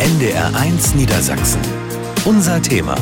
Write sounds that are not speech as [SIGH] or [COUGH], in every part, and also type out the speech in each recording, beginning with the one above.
NDR1 Niedersachsen. Unser Thema.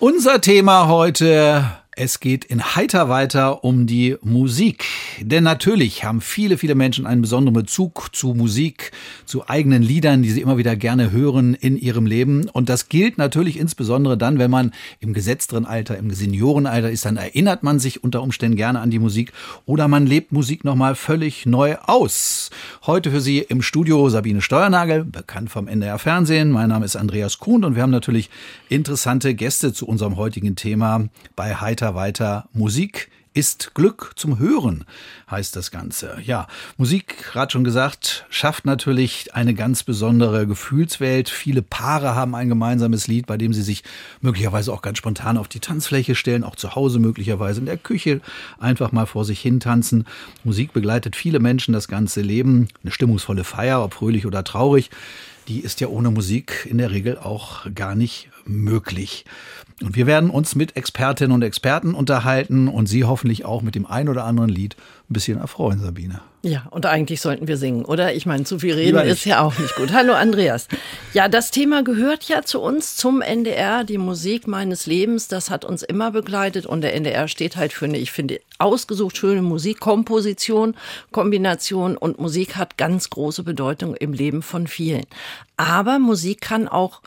Unser Thema heute es geht in Heiter weiter um die Musik. Denn natürlich haben viele, viele Menschen einen besonderen Bezug zu Musik, zu eigenen Liedern, die sie immer wieder gerne hören in ihrem Leben. Und das gilt natürlich insbesondere dann, wenn man im gesetzteren Alter, im Seniorenalter ist, dann erinnert man sich unter Umständen gerne an die Musik oder man lebt Musik nochmal völlig neu aus. Heute für Sie im Studio Sabine Steuernagel, bekannt vom NDR Fernsehen. Mein Name ist Andreas Kuhn und wir haben natürlich interessante Gäste zu unserem heutigen Thema bei Heiter weiter, Musik ist Glück zum Hören, heißt das Ganze. Ja, Musik, gerade schon gesagt, schafft natürlich eine ganz besondere Gefühlswelt. Viele Paare haben ein gemeinsames Lied, bei dem sie sich möglicherweise auch ganz spontan auf die Tanzfläche stellen, auch zu Hause möglicherweise in der Küche einfach mal vor sich hin tanzen. Musik begleitet viele Menschen das ganze Leben. Eine stimmungsvolle Feier, ob fröhlich oder traurig, die ist ja ohne Musik in der Regel auch gar nicht möglich. Und wir werden uns mit Expertinnen und Experten unterhalten und Sie hoffentlich auch mit dem ein oder anderen Lied ein bisschen erfreuen, Sabine. Ja, und eigentlich sollten wir singen, oder? Ich meine, zu viel reden ist ja auch nicht gut. Hallo Andreas. Ja, das Thema gehört ja zu uns, zum NDR, die Musik meines Lebens. Das hat uns immer begleitet und der NDR steht halt für eine, ich finde, ausgesucht schöne Musikkomposition, Kombination und Musik hat ganz große Bedeutung im Leben von vielen. Aber Musik kann auch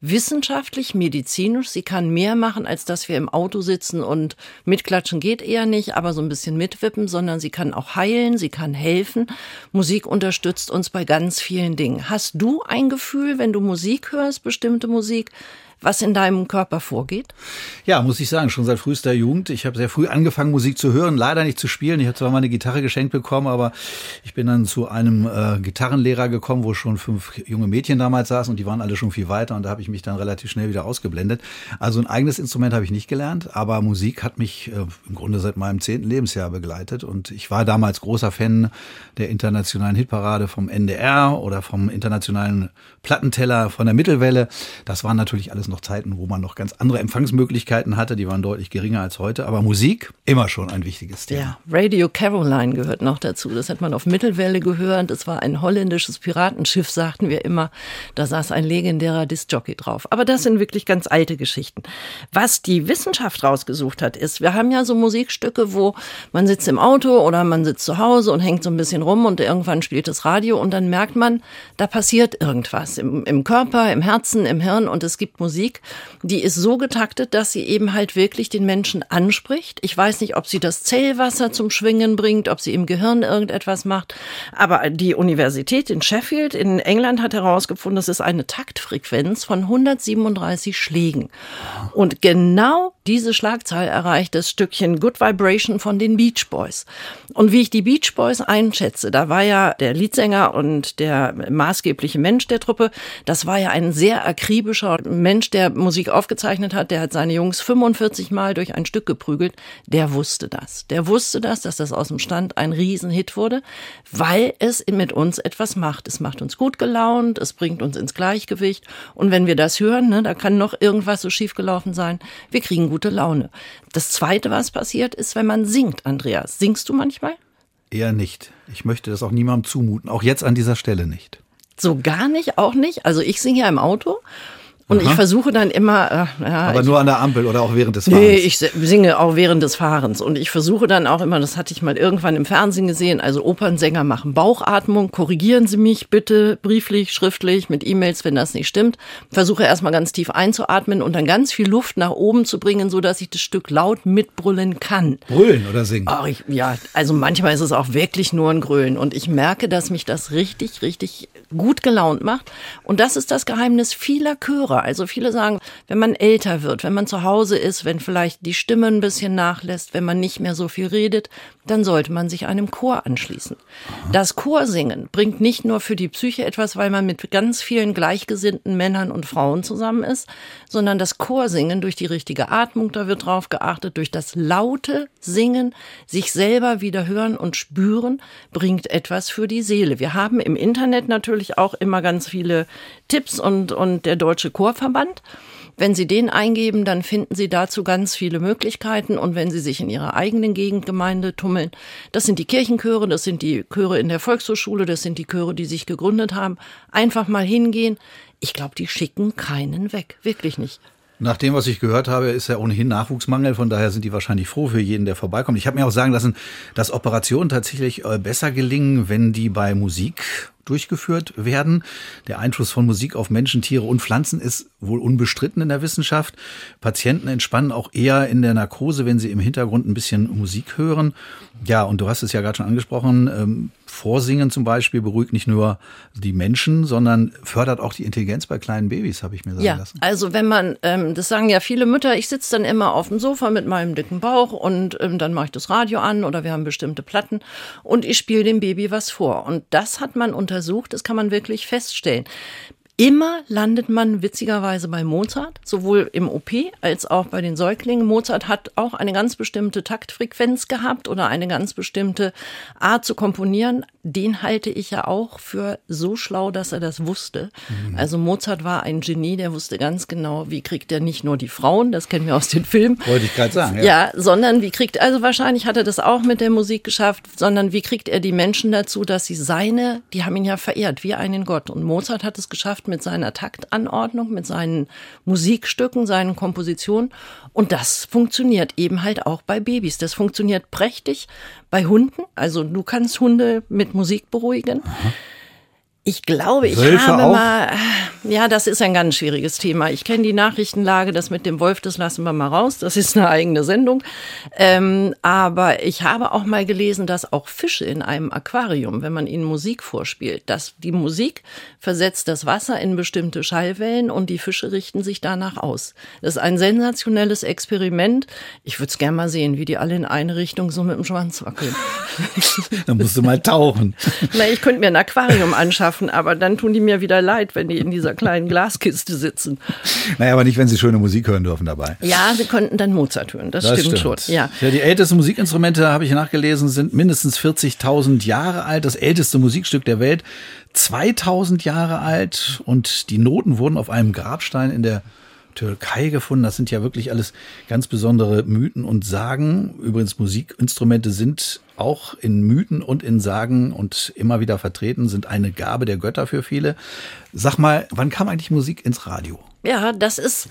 wissenschaftlich, medizinisch. Sie kann mehr machen, als dass wir im Auto sitzen und mitklatschen geht eher nicht, aber so ein bisschen mitwippen, sondern sie kann auch heilen, sie kann helfen. Musik unterstützt uns bei ganz vielen Dingen. Hast du ein Gefühl, wenn du Musik hörst, bestimmte Musik, was in deinem Körper vorgeht? Ja, muss ich sagen, schon seit frühester Jugend. Ich habe sehr früh angefangen, Musik zu hören, leider nicht zu spielen. Ich habe zwar mal eine Gitarre geschenkt bekommen, aber ich bin dann zu einem äh, Gitarrenlehrer gekommen, wo schon fünf junge Mädchen damals saßen und die waren alle schon viel weiter und da habe ich mich dann relativ schnell wieder ausgeblendet. Also ein eigenes Instrument habe ich nicht gelernt, aber Musik hat mich äh, im Grunde seit meinem zehnten Lebensjahr begleitet und ich war damals großer Fan der internationalen Hitparade vom NDR oder vom internationalen Plattenteller von der Mittelwelle. Das waren natürlich alles noch Zeiten, wo man noch ganz andere Empfangsmöglichkeiten hatte. Die waren deutlich geringer als heute. Aber Musik immer schon ein wichtiges Thema. Ja, Radio Caroline gehört noch dazu. Das hat man auf Mittelwelle gehört. Das war ein holländisches Piratenschiff, sagten wir immer. Da saß ein legendärer Discjockey drauf. Aber das sind wirklich ganz alte Geschichten. Was die Wissenschaft rausgesucht hat, ist, wir haben ja so Musikstücke, wo man sitzt im Auto oder man sitzt zu Hause und hängt so ein bisschen rum und irgendwann spielt das Radio und dann merkt man, da passiert irgendwas im, im Körper, im Herzen, im Hirn und es gibt Musik, die ist so getaktet, dass sie eben halt wirklich den Menschen anspricht. Ich weiß nicht, ob sie das Zellwasser zum Schwingen bringt, ob sie im Gehirn irgendetwas macht, aber die Universität in Sheffield in England hat herausgefunden, das ist eine Taktfrequenz von 137 Schlägen. Und genau diese Schlagzahl erreicht das Stückchen Good Vibration von den Beach Boys. Und wie ich die Beach Boys einschätze, da war ja der Leadsänger und der maßgebliche Mensch der Truppe das war ja ein sehr akribischer Mensch, der Musik aufgezeichnet hat. Der hat seine Jungs 45 Mal durch ein Stück geprügelt. Der wusste das. Der wusste das, dass das aus dem Stand ein Riesenhit wurde, weil es mit uns etwas macht. Es macht uns gut gelaunt, es bringt uns ins Gleichgewicht. Und wenn wir das hören, ne, da kann noch irgendwas so schiefgelaufen sein. Wir kriegen gute Laune. Das zweite, was passiert, ist, wenn man singt, Andreas. Singst du manchmal? Eher nicht. Ich möchte das auch niemandem zumuten. Auch jetzt an dieser Stelle nicht. So gar nicht, auch nicht. Also ich singe ja im Auto und Aha. ich versuche dann immer. Äh, ja, Aber ich, nur an der Ampel oder auch während des Fahrens? Nee, ich singe auch während des Fahrens. Und ich versuche dann auch immer, das hatte ich mal irgendwann im Fernsehen gesehen, also Opernsänger machen Bauchatmung. Korrigieren Sie mich bitte brieflich, schriftlich, mit E-Mails, wenn das nicht stimmt. Versuche erstmal ganz tief einzuatmen und dann ganz viel Luft nach oben zu bringen, so dass ich das Stück laut mitbrüllen kann. Brüllen oder singen? Oh, ich, ja, also manchmal ist es auch wirklich nur ein Grölen. Und ich merke, dass mich das richtig, richtig gut gelaunt macht. Und das ist das Geheimnis vieler Chöre. Hörer. Also viele sagen, wenn man älter wird, wenn man zu Hause ist, wenn vielleicht die Stimme ein bisschen nachlässt, wenn man nicht mehr so viel redet, dann sollte man sich einem Chor anschließen. Das Chorsingen bringt nicht nur für die Psyche etwas, weil man mit ganz vielen gleichgesinnten Männern und Frauen zusammen ist, sondern das Chorsingen durch die richtige Atmung, da wird drauf geachtet, durch das laute Singen, sich selber wieder hören und spüren, bringt etwas für die Seele. Wir haben im Internet natürlich auch immer ganz viele Tipps und, und der Deutsche Chorverband. Wenn Sie den eingeben, dann finden Sie dazu ganz viele Möglichkeiten. Und wenn Sie sich in Ihrer eigenen Gegendgemeinde tummeln. Das sind die Kirchenchöre, das sind die Chöre in der Volkshochschule, das sind die Chöre, die sich gegründet haben. Einfach mal hingehen. Ich glaube, die schicken keinen weg. Wirklich nicht. Nach dem, was ich gehört habe, ist ja ohnehin Nachwuchsmangel. Von daher sind die wahrscheinlich froh für jeden, der vorbeikommt. Ich habe mir auch sagen lassen, dass Operationen tatsächlich äh, besser gelingen, wenn die bei Musik durchgeführt werden. Der Einfluss von Musik auf Menschen, Tiere und Pflanzen ist wohl unbestritten in der Wissenschaft. Patienten entspannen auch eher in der Narkose, wenn sie im Hintergrund ein bisschen Musik hören. Ja, und du hast es ja gerade schon angesprochen, ähm, Vorsingen zum Beispiel beruhigt nicht nur die Menschen, sondern fördert auch die Intelligenz bei kleinen Babys, habe ich mir sagen ja, lassen. Also wenn man, ähm, das sagen ja viele Mütter, ich sitze dann immer auf dem Sofa mit meinem dicken Bauch und ähm, dann mache ich das Radio an oder wir haben bestimmte Platten und ich spiele dem Baby was vor. Und das hat man untersucht, das kann man wirklich feststellen. Immer landet man witzigerweise bei Mozart, sowohl im OP als auch bei den Säuglingen. Mozart hat auch eine ganz bestimmte Taktfrequenz gehabt oder eine ganz bestimmte Art zu komponieren. Den halte ich ja auch für so schlau, dass er das wusste. Mhm. Also Mozart war ein Genie, der wusste ganz genau, wie kriegt er nicht nur die Frauen, das kennen wir aus den Filmen. Wollte ich gerade sagen. Ja. ja, sondern wie kriegt, also wahrscheinlich hat er das auch mit der Musik geschafft, sondern wie kriegt er die Menschen dazu, dass sie seine, die haben ihn ja verehrt, wie einen Gott. Und Mozart hat es geschafft, mit seiner Taktanordnung, mit seinen Musikstücken, seinen Kompositionen. Und das funktioniert eben halt auch bei Babys. Das funktioniert prächtig bei Hunden. Also du kannst Hunde mit Musik beruhigen. Aha. Ich glaube, ich Wölfe habe auch? mal, ja, das ist ein ganz schwieriges Thema. Ich kenne die Nachrichtenlage, das mit dem Wolf, das lassen wir mal raus. Das ist eine eigene Sendung. Ähm, aber ich habe auch mal gelesen, dass auch Fische in einem Aquarium, wenn man ihnen Musik vorspielt, dass die Musik versetzt das Wasser in bestimmte Schallwellen und die Fische richten sich danach aus. Das ist ein sensationelles Experiment. Ich würde es gerne mal sehen, wie die alle in eine Richtung so mit dem Schwanz wackeln. [LAUGHS] da musst du mal tauchen. Na, ich könnte mir ein Aquarium anschaffen [LAUGHS] schaffen, aber dann tun die mir wieder leid, wenn die in dieser kleinen Glaskiste sitzen. Naja, aber nicht, wenn sie schöne Musik hören dürfen dabei. Ja, sie könnten dann Mozart hören, das, das stimmt, stimmt, schon. Ja. ja, die ältesten Musikinstrumente, habe ich nachgelesen, sind mindestens 40.000 Jahre alt. Das älteste Musikstück der Welt, 2000 Jahre alt. Und die Noten wurden auf einem Grabstein in der Türkei gefunden. Das sind ja wirklich alles ganz besondere Mythen und Sagen. Übrigens, Musikinstrumente sind auch in Mythen und in Sagen und immer wieder vertreten, sind eine Gabe der Götter für viele. Sag mal, wann kam eigentlich Musik ins Radio? Ja, das ist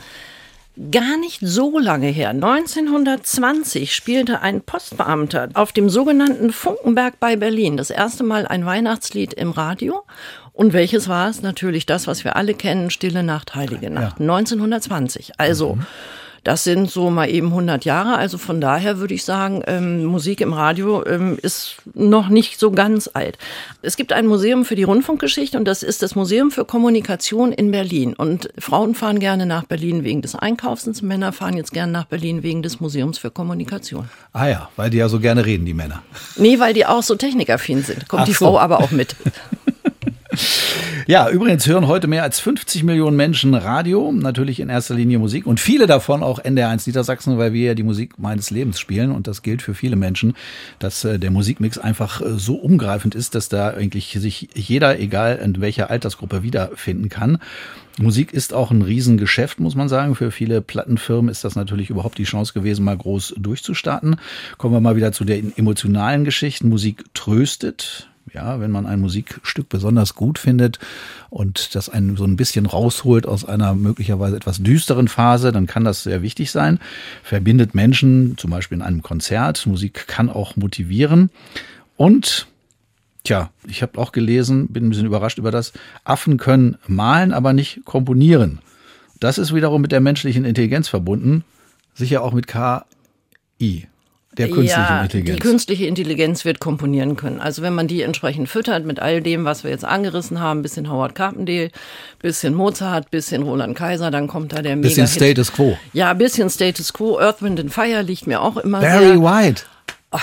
gar nicht so lange her. 1920 spielte ein Postbeamter auf dem sogenannten Funkenberg bei Berlin das erste Mal ein Weihnachtslied im Radio und welches war es? Natürlich das, was wir alle kennen, Stille Nacht, Heilige Nacht. Ja. 1920. Also, mhm. das sind so mal eben 100 Jahre. Also von daher würde ich sagen, ähm, Musik im Radio ähm, ist noch nicht so ganz alt. Es gibt ein Museum für die Rundfunkgeschichte und das ist das Museum für Kommunikation in Berlin. Und Frauen fahren gerne nach Berlin wegen des Einkaufs und Männer fahren jetzt gerne nach Berlin wegen des Museums für Kommunikation. Ah ja, weil die ja so gerne reden, die Männer. Nee, weil die auch so technikaffin sind. Kommt Ach die so. Frau aber auch mit. [LAUGHS] Ja, übrigens hören heute mehr als 50 Millionen Menschen Radio, natürlich in erster Linie Musik und viele davon auch NDR1 Niedersachsen, weil wir ja die Musik meines Lebens spielen und das gilt für viele Menschen, dass äh, der Musikmix einfach äh, so umgreifend ist, dass da eigentlich sich jeder, egal in welcher Altersgruppe, wiederfinden kann. Musik ist auch ein Riesengeschäft, muss man sagen. Für viele Plattenfirmen ist das natürlich überhaupt die Chance gewesen, mal groß durchzustarten. Kommen wir mal wieder zu den emotionalen Geschichten. Musik tröstet. Ja, wenn man ein Musikstück besonders gut findet und das einen so ein bisschen rausholt aus einer möglicherweise etwas düsteren Phase, dann kann das sehr wichtig sein. Verbindet Menschen, zum Beispiel in einem Konzert. Musik kann auch motivieren. Und Tja, ich habe auch gelesen, bin ein bisschen überrascht über das. Affen können malen, aber nicht komponieren. Das ist wiederum mit der menschlichen Intelligenz verbunden, sicher auch mit KI der künstlichen ja, Intelligenz. Die künstliche Intelligenz wird komponieren können. Also wenn man die entsprechend füttert mit all dem, was wir jetzt angerissen haben, bisschen Howard Carpendale, bisschen Mozart, bisschen Roland Kaiser, dann kommt da der mega Bisschen Status Quo. Ja, bisschen Status Quo. Earth, Wind and Fire liegt mir auch immer Barry sehr. White. Oh,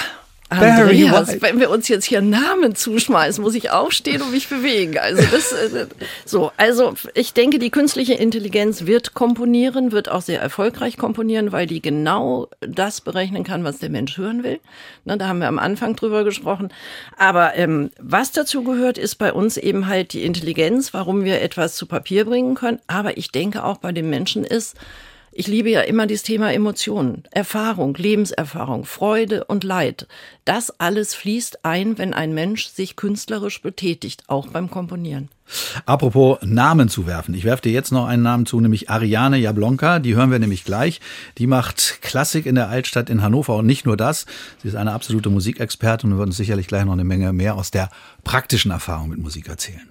Andreas, wenn wir uns jetzt hier Namen zuschmeißen, muss ich aufstehen und mich bewegen. Also das, äh, so, also ich denke, die künstliche Intelligenz wird komponieren, wird auch sehr erfolgreich komponieren, weil die genau das berechnen kann, was der Mensch hören will. Na, da haben wir am Anfang drüber gesprochen. Aber ähm, was dazu gehört, ist bei uns eben halt die Intelligenz, warum wir etwas zu Papier bringen können. Aber ich denke auch bei den Menschen ist, Ich liebe ja immer dieses Thema Emotionen, Erfahrung, Lebenserfahrung, Freude und Leid. Das alles fließt ein, wenn ein Mensch sich künstlerisch betätigt, auch beim Komponieren. Apropos Namen zu werfen. Ich werfe dir jetzt noch einen Namen zu, nämlich Ariane Jablonka. Die hören wir nämlich gleich. Die macht Klassik in der Altstadt in Hannover und nicht nur das. Sie ist eine absolute Musikexpertin und wird uns sicherlich gleich noch eine Menge mehr aus der praktischen Erfahrung mit Musik erzählen.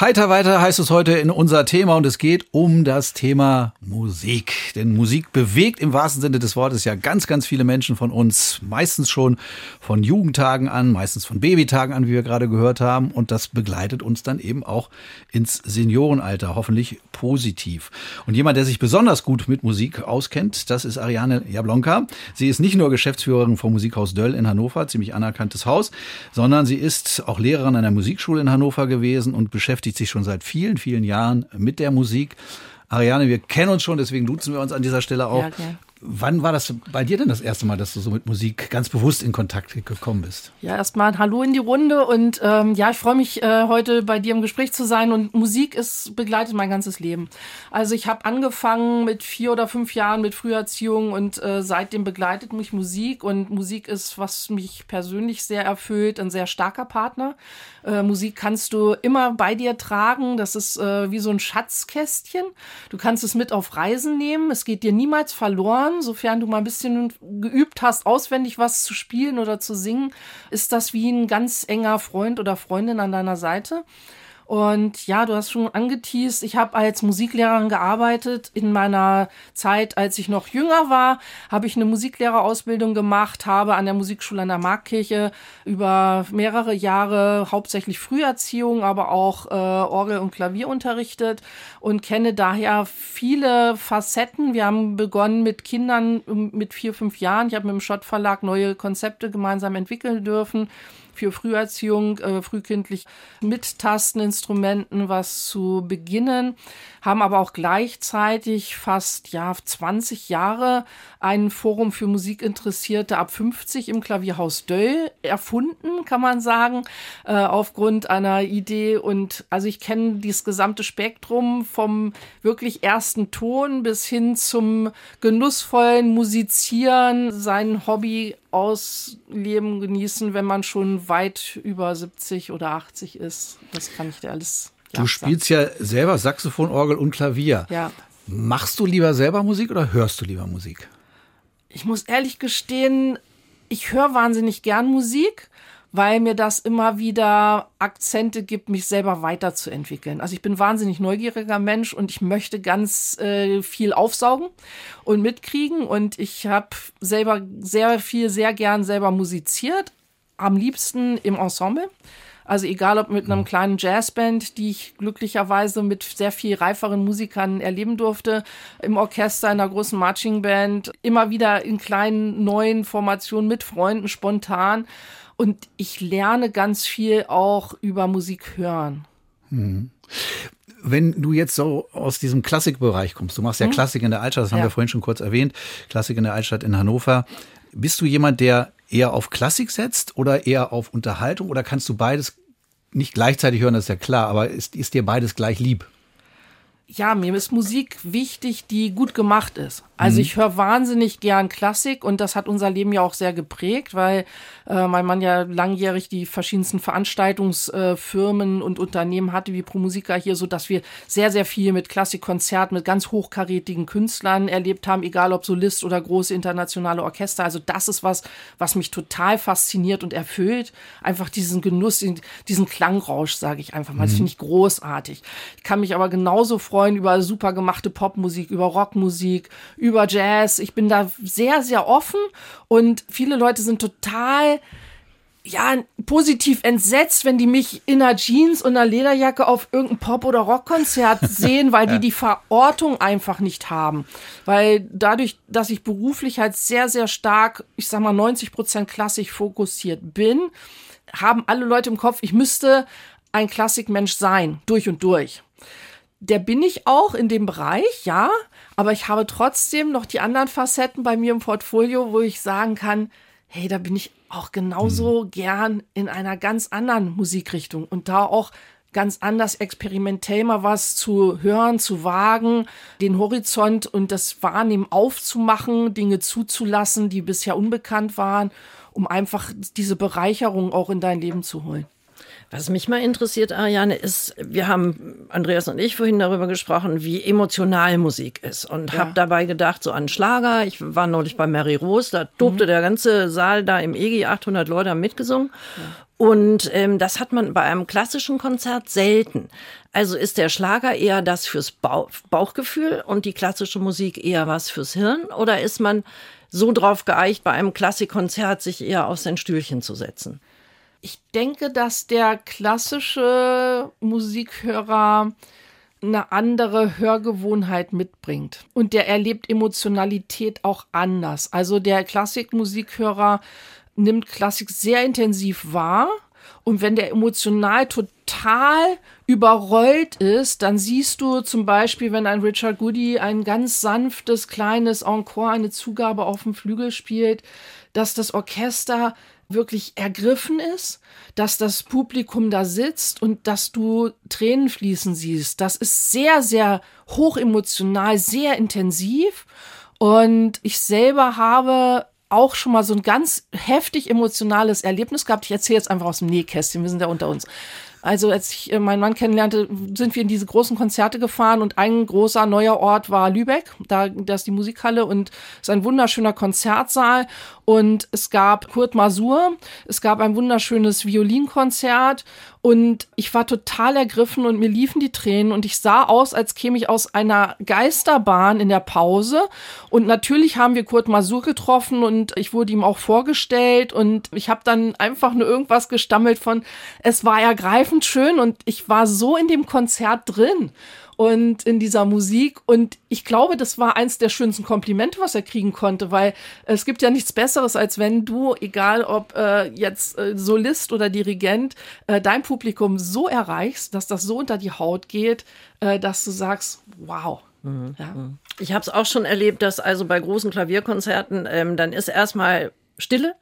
Heiter weiter heißt es heute in unser Thema und es geht um das Thema Musik. Denn Musik bewegt im wahrsten Sinne des Wortes ja ganz, ganz viele Menschen von uns. Meistens schon von Jugendtagen an, meistens von Babytagen an, wie wir gerade gehört haben. Und das begleitet uns dann eben auch ins Seniorenalter, hoffentlich positiv. Und jemand, der sich besonders gut mit Musik auskennt, das ist Ariane Jablonka. Sie ist nicht nur Geschäftsführerin vom Musikhaus Döll in Hannover, ziemlich anerkanntes Haus, sondern sie ist auch Lehrerin der Musikschule in Hannover gewesen und beschäftigt beschäftigt sich schon seit vielen, vielen Jahren mit der Musik. Ariane, wir kennen uns schon, deswegen duzen wir uns an dieser Stelle auch. Ja, okay. Wann war das bei dir denn das erste Mal, dass du so mit Musik ganz bewusst in Kontakt gekommen bist? Ja, erstmal Hallo in die Runde und ähm, ja, ich freue mich äh, heute bei dir im Gespräch zu sein und Musik ist begleitet mein ganzes Leben. Also ich habe angefangen mit vier oder fünf Jahren mit Früherziehung und äh, seitdem begleitet mich Musik und Musik ist, was mich persönlich sehr erfüllt, ein sehr starker Partner. Äh, Musik kannst du immer bei dir tragen, das ist äh, wie so ein Schatzkästchen. Du kannst es mit auf Reisen nehmen, es geht dir niemals verloren sofern du mal ein bisschen geübt hast, auswendig was zu spielen oder zu singen, ist das wie ein ganz enger Freund oder Freundin an deiner Seite. Und ja, du hast schon angeteased, ich habe als Musiklehrerin gearbeitet. In meiner Zeit, als ich noch jünger war, habe ich eine Musiklehrerausbildung gemacht, habe an der Musikschule an der Marktkirche über mehrere Jahre hauptsächlich Früherziehung, aber auch äh, Orgel- und Klavier unterrichtet und kenne daher viele Facetten. Wir haben begonnen mit Kindern mit vier, fünf Jahren. Ich habe mit dem Schott Verlag neue Konzepte gemeinsam entwickeln dürfen für Früherziehung, äh, frühkindlich mit Tasteninstrumenten was zu beginnen, haben aber auch gleichzeitig fast ja 20 Jahre ein Forum für Musikinteressierte ab 50 im Klavierhaus Döll erfunden, kann man sagen, äh, aufgrund einer Idee. Und also ich kenne dieses gesamte Spektrum vom wirklich ersten Ton bis hin zum genussvollen Musizieren, sein Hobby ausleben, genießen, wenn man schon weit über 70 oder 80 ist. Das kann ich dir alles. Ja, du spielst sagen. ja selber Saxophon, Orgel und Klavier. Ja. Machst du lieber selber Musik oder hörst du lieber Musik? Ich muss ehrlich gestehen, ich höre wahnsinnig gern Musik weil mir das immer wieder Akzente gibt, mich selber weiterzuentwickeln. Also ich bin wahnsinnig neugieriger Mensch und ich möchte ganz äh, viel aufsaugen und mitkriegen und ich habe selber sehr viel, sehr gern selber musiziert, am liebsten im Ensemble. Also egal ob mit einem kleinen Jazzband, die ich glücklicherweise mit sehr viel reiferen Musikern erleben durfte, im Orchester, in einer großen Marchingband, immer wieder in kleinen neuen Formationen mit Freunden spontan. Und ich lerne ganz viel auch über Musik hören. Mhm. Wenn du jetzt so aus diesem Klassikbereich kommst, du machst ja hm? Klassik in der Altstadt, das haben ja. wir vorhin schon kurz erwähnt, Klassik in der Altstadt in Hannover. Bist du jemand, der eher auf Klassik setzt oder eher auf Unterhaltung oder kannst du beides nicht gleichzeitig hören, das ist ja klar, aber ist, ist dir beides gleich lieb? ja, mir ist Musik wichtig, die gut gemacht ist. Also mhm. ich höre wahnsinnig gern Klassik und das hat unser Leben ja auch sehr geprägt, weil äh, mein Mann ja langjährig die verschiedensten Veranstaltungsfirmen äh, und Unternehmen hatte, wie Pro Musica hier, so dass wir sehr, sehr viel mit Klassikkonzerten, mit ganz hochkarätigen Künstlern erlebt haben, egal ob Solist oder große internationale Orchester. Also das ist was, was mich total fasziniert und erfüllt. Einfach diesen Genuss, diesen Klangrausch, sage ich einfach mal. Das mhm. finde ich großartig. Ich kann mich aber genauso freuen, freuen über super gemachte Popmusik, über Rockmusik, über Jazz. Ich bin da sehr, sehr offen und viele Leute sind total ja, positiv entsetzt, wenn die mich in einer Jeans und einer Lederjacke auf irgendein Pop- oder Rockkonzert [LAUGHS] sehen, weil die die Verortung einfach nicht haben. Weil dadurch, dass ich beruflich halt sehr, sehr stark, ich sag mal 90 Prozent klassisch fokussiert bin, haben alle Leute im Kopf, ich müsste ein Klassikmensch sein, durch und durch der bin ich auch in dem Bereich, ja, aber ich habe trotzdem noch die anderen Facetten bei mir im Portfolio, wo ich sagen kann, hey, da bin ich auch genauso mhm. gern in einer ganz anderen Musikrichtung und da auch ganz anders experimentell mal was zu hören, zu wagen, den Horizont und das Wahrnehmen aufzumachen, Dinge zuzulassen, die bisher unbekannt waren, um einfach diese Bereicherung auch in dein Leben zu holen. Was mich mal interessiert, Ariane, ist, wir haben, Andreas und ich, vorhin darüber gesprochen, wie emotional Musik ist. Und ja. habe dabei gedacht, so an Schlager. Ich war neulich bei Mary Rose, da tobte mhm. der ganze Saal da im EGI, 800 Leute haben mitgesungen. Ja. Und ähm, das hat man bei einem klassischen Konzert selten. Also ist der Schlager eher das fürs Bauch Bauchgefühl und die klassische Musik eher was fürs Hirn? Oder ist man so drauf geeicht, bei einem Klassikkonzert sich eher auf sein Stühlchen zu setzen? Ich denke, dass der klassische Musikhörer eine andere Hörgewohnheit mitbringt. Und der erlebt Emotionalität auch anders. Also der Klassikmusikhörer nimmt Klassik sehr intensiv wahr. Und wenn der emotional total überrollt ist, dann siehst du zum Beispiel, wenn ein Richard Goody ein ganz sanftes, kleines Encore, eine Zugabe auf dem Flügel spielt, dass das Orchester wirklich ergriffen ist, dass das Publikum da sitzt und dass du Tränen fließen siehst. Das ist sehr, sehr hochemotional, sehr intensiv. Und ich selber habe auch schon mal so ein ganz heftig emotionales Erlebnis gehabt. Ich erzähle jetzt einfach aus dem Nähkästchen, wir sind ja unter uns. Also als ich äh, meinen Mann kennenlernte, sind wir in diese großen Konzerte gefahren und ein großer neuer Ort war Lübeck. Da, da ist die Musikhalle und ist ein wunderschöner Konzertsaal. Und es gab Kurt Masur, es gab ein wunderschönes Violinkonzert und ich war total ergriffen und mir liefen die Tränen und ich sah aus, als käme ich aus einer Geisterbahn in der Pause. Und natürlich haben wir Kurt Masur getroffen und ich wurde ihm auch vorgestellt und ich habe dann einfach nur irgendwas gestammelt von, es war ergreifend schön und ich war so in dem Konzert drin und in dieser Musik. Und ich glaube, das war eins der schönsten Komplimente, was er kriegen konnte, weil es gibt ja nichts Besseres, als wenn du, egal ob äh, jetzt äh, Solist oder Dirigent, äh, dein Publikum so erreichst, dass das so unter die Haut geht, äh, dass du sagst, wow. Mhm. Ja. Mhm. Ich habe es auch schon erlebt, dass also bei großen Klavierkonzerten ähm, dann ist erstmal Stille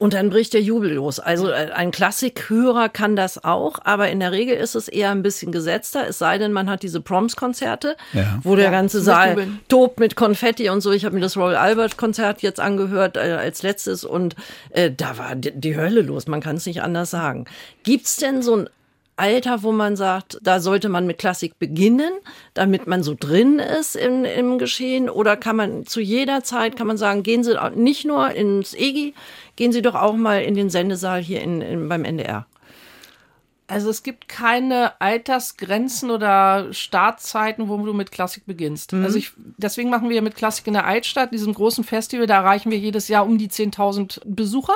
und dann bricht der Jubel los. Also äh, ein Klassikhörer kann das auch, aber in der Regel ist es eher ein bisschen gesetzter, es sei denn, man hat diese Proms-Konzerte, ja. wo der ja, ganze Saal tobt mit Konfetti und so. Ich habe mir das Royal Albert-Konzert jetzt angehört äh, als letztes und äh, da war die, die Hölle los, man kann es nicht anders sagen. Gibt's denn so ein Alter, wo man sagt, da sollte man mit Klassik beginnen, damit man so drin ist im, im Geschehen? Oder kann man zu jeder Zeit, kann man sagen, gehen Sie nicht nur ins EGI, gehen Sie doch auch mal in den Sendesaal hier in, in beim NDR? Also es gibt keine Altersgrenzen oder Startzeiten, wo du mit Klassik beginnst. Mhm. Also ich, deswegen machen wir mit Klassik in der Altstadt, diesem großen Festival, da erreichen wir jedes Jahr um die 10.000 Besucher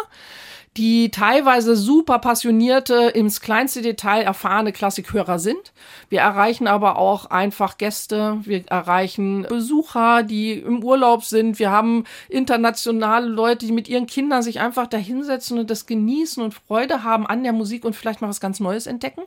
die teilweise super passionierte, ins kleinste Detail erfahrene Klassikhörer sind. Wir erreichen aber auch einfach Gäste, wir erreichen Besucher, die im Urlaub sind. Wir haben internationale Leute, die mit ihren Kindern sich einfach da hinsetzen und das genießen und Freude haben an der Musik und vielleicht mal was ganz Neues entdecken.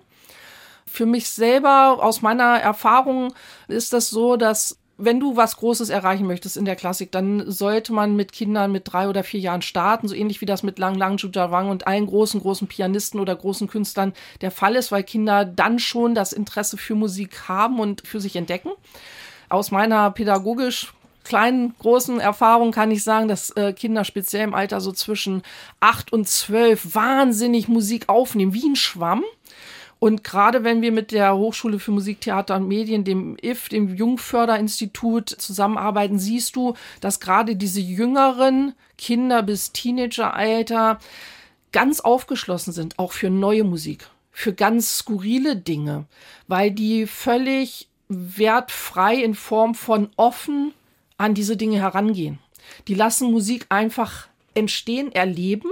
Für mich selber, aus meiner Erfahrung, ist das so, dass wenn du was Großes erreichen möchtest in der Klassik, dann sollte man mit Kindern mit drei oder vier Jahren starten, so ähnlich wie das mit Lang Lang Jujawang und allen großen, großen Pianisten oder großen Künstlern der Fall ist, weil Kinder dann schon das Interesse für Musik haben und für sich entdecken. Aus meiner pädagogisch kleinen, großen Erfahrung kann ich sagen, dass äh, Kinder speziell im Alter so zwischen acht und zwölf wahnsinnig Musik aufnehmen, wie ein Schwamm. Und gerade wenn wir mit der Hochschule für Musik, Theater und Medien, dem IF, dem Jungförderinstitut zusammenarbeiten, siehst du, dass gerade diese jüngeren Kinder bis Teenageralter ganz aufgeschlossen sind, auch für neue Musik, für ganz skurrile Dinge, weil die völlig wertfrei in Form von offen an diese Dinge herangehen. Die lassen Musik einfach entstehen, erleben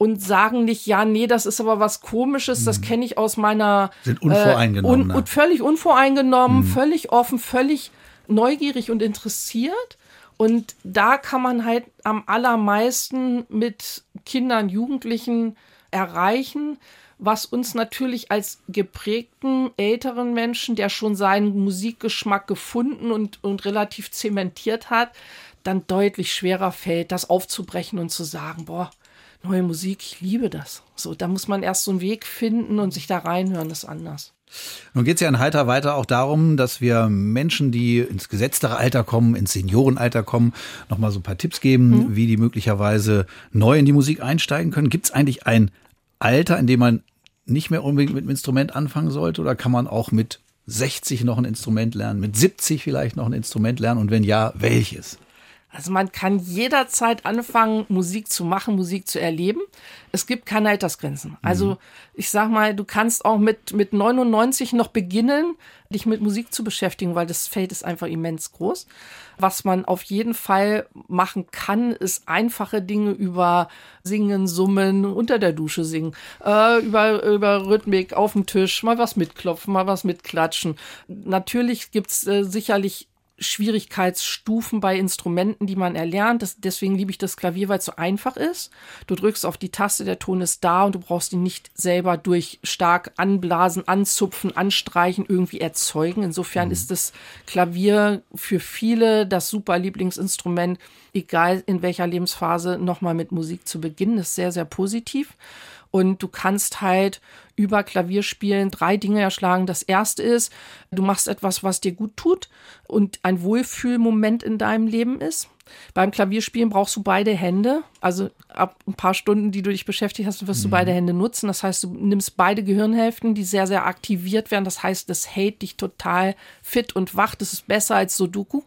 und sagen nicht, ja, nee, das ist aber was Komisches, das mhm. kenne ich aus meiner. Sind unvoreingenommen. Äh, un, ne? und völlig unvoreingenommen, mhm. völlig offen, völlig neugierig und interessiert. Und da kann man halt am allermeisten mit Kindern, Jugendlichen erreichen, was uns natürlich als geprägten älteren Menschen, der schon seinen Musikgeschmack gefunden und, und relativ zementiert hat, dann deutlich schwerer fällt, das aufzubrechen und zu sagen, boah, neue Musik, ich liebe das. So, da muss man erst so einen Weg finden und sich da reinhören, das ist anders. Nun geht es ja in Heiter weiter auch darum, dass wir Menschen, die ins gesetztere Alter kommen, ins Seniorenalter kommen, nochmal so ein paar Tipps geben, mhm. wie die möglicherweise neu in die Musik einsteigen können. Gibt es eigentlich ein Alter, in dem man nicht mehr unbedingt mit dem Instrument anfangen sollte oder kann man auch mit 60 noch ein Instrument lernen, mit 70 vielleicht noch ein Instrument lernen und wenn ja, welches? Also man kann jederzeit anfangen, Musik zu machen, Musik zu erleben. Es gibt keine Altersgrenzen. Also mhm. ich sag mal, du kannst auch mit, mit 99 noch beginnen, dich mit Musik zu beschäftigen, weil das Feld ist einfach immens groß. Was man auf jeden Fall machen kann, ist einfache Dinge über Singen, Summen, unter der Dusche singen, äh, über, über Rhythmik auf dem Tisch, mal was mitklopfen, mal was mitklatschen. Natürlich gibt's äh, sicherlich Schwierigkeitsstufen bei Instrumenten, die man erlernt. Das, deswegen liebe ich das Klavier, weil es so einfach ist. Du drückst auf die Taste, der Ton ist da und du brauchst ihn nicht selber durch stark anblasen, anzupfen, anstreichen, irgendwie erzeugen. Insofern mhm. ist das Klavier für viele das super Lieblingsinstrument, egal in welcher Lebensphase nochmal mit Musik zu beginnen. Das ist sehr, sehr positiv. Und du kannst halt über Klavierspielen drei Dinge erschlagen. Das erste ist, du machst etwas, was dir gut tut und ein Wohlfühlmoment in deinem Leben ist. Beim Klavierspielen brauchst du beide Hände. Also ab ein paar Stunden, die du dich beschäftigt hast, wirst mhm. du beide Hände nutzen. Das heißt, du nimmst beide Gehirnhälften, die sehr, sehr aktiviert werden. Das heißt, das hält dich total fit und wach. Das ist besser als Sudoku,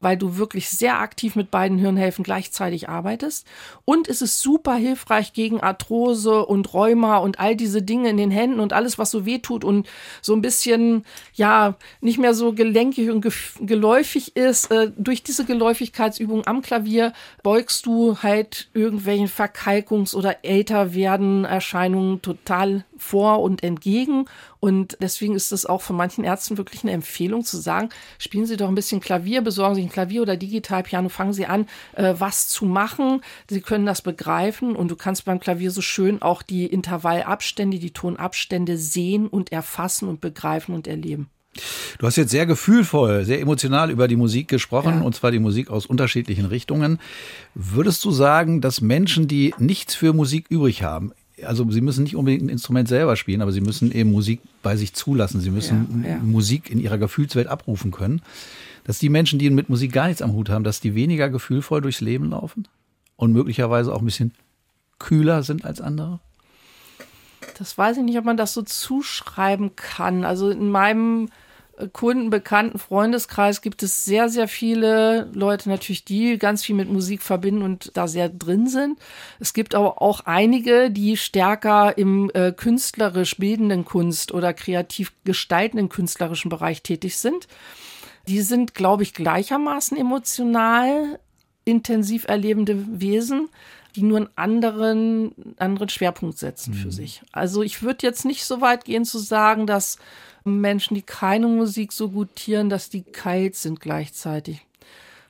weil du wirklich sehr aktiv mit beiden Hirnhälften gleichzeitig arbeitest. Und es ist super hilfreich gegen Arthrose und Rheuma und all diese Dinge in den Händen und alles, was so weh tut und so ein bisschen, ja, nicht mehr so gelenkig und geläufig ist. Äh, durch diese Geläufigkeitsübung am Klavier beugst du halt irgendwelchen Verkalkungs- oder älterwerden Erscheinungen total vor und entgegen. Und deswegen ist es auch von manchen Ärzten wirklich eine Empfehlung zu sagen, spielen Sie doch ein bisschen Klavier, besorgen Sie ein Klavier oder Digitalpiano, fangen Sie an, äh, was zu machen. Sie können das begreifen und du kannst beim Klavier so schön auch die Intervallabstände, die Tonabstände sehen und erfassen und begreifen und erleben. Du hast jetzt sehr gefühlvoll, sehr emotional über die Musik gesprochen, ja. und zwar die Musik aus unterschiedlichen Richtungen. Würdest du sagen, dass Menschen, die nichts für Musik übrig haben, also sie müssen nicht unbedingt ein Instrument selber spielen, aber sie müssen eben Musik bei sich zulassen. Sie müssen ja, ja. Musik in ihrer Gefühlswelt abrufen können. Dass die Menschen, die mit Musik gar nichts am Hut haben, dass die weniger gefühlvoll durchs Leben laufen und möglicherweise auch ein bisschen kühler sind als andere? Das weiß ich nicht, ob man das so zuschreiben kann. Also in meinem Kunden, Bekannten, Freundeskreis gibt es sehr, sehr viele Leute natürlich, die ganz viel mit Musik verbinden und da sehr drin sind. Es gibt aber auch einige, die stärker im äh, künstlerisch bildenden Kunst oder kreativ gestaltenden künstlerischen Bereich tätig sind. Die sind, glaube ich, gleichermaßen emotional intensiv erlebende Wesen die nur einen anderen, anderen Schwerpunkt setzen mhm. für sich. Also ich würde jetzt nicht so weit gehen zu sagen, dass Menschen, die keine Musik so gutieren, dass die kalt sind gleichzeitig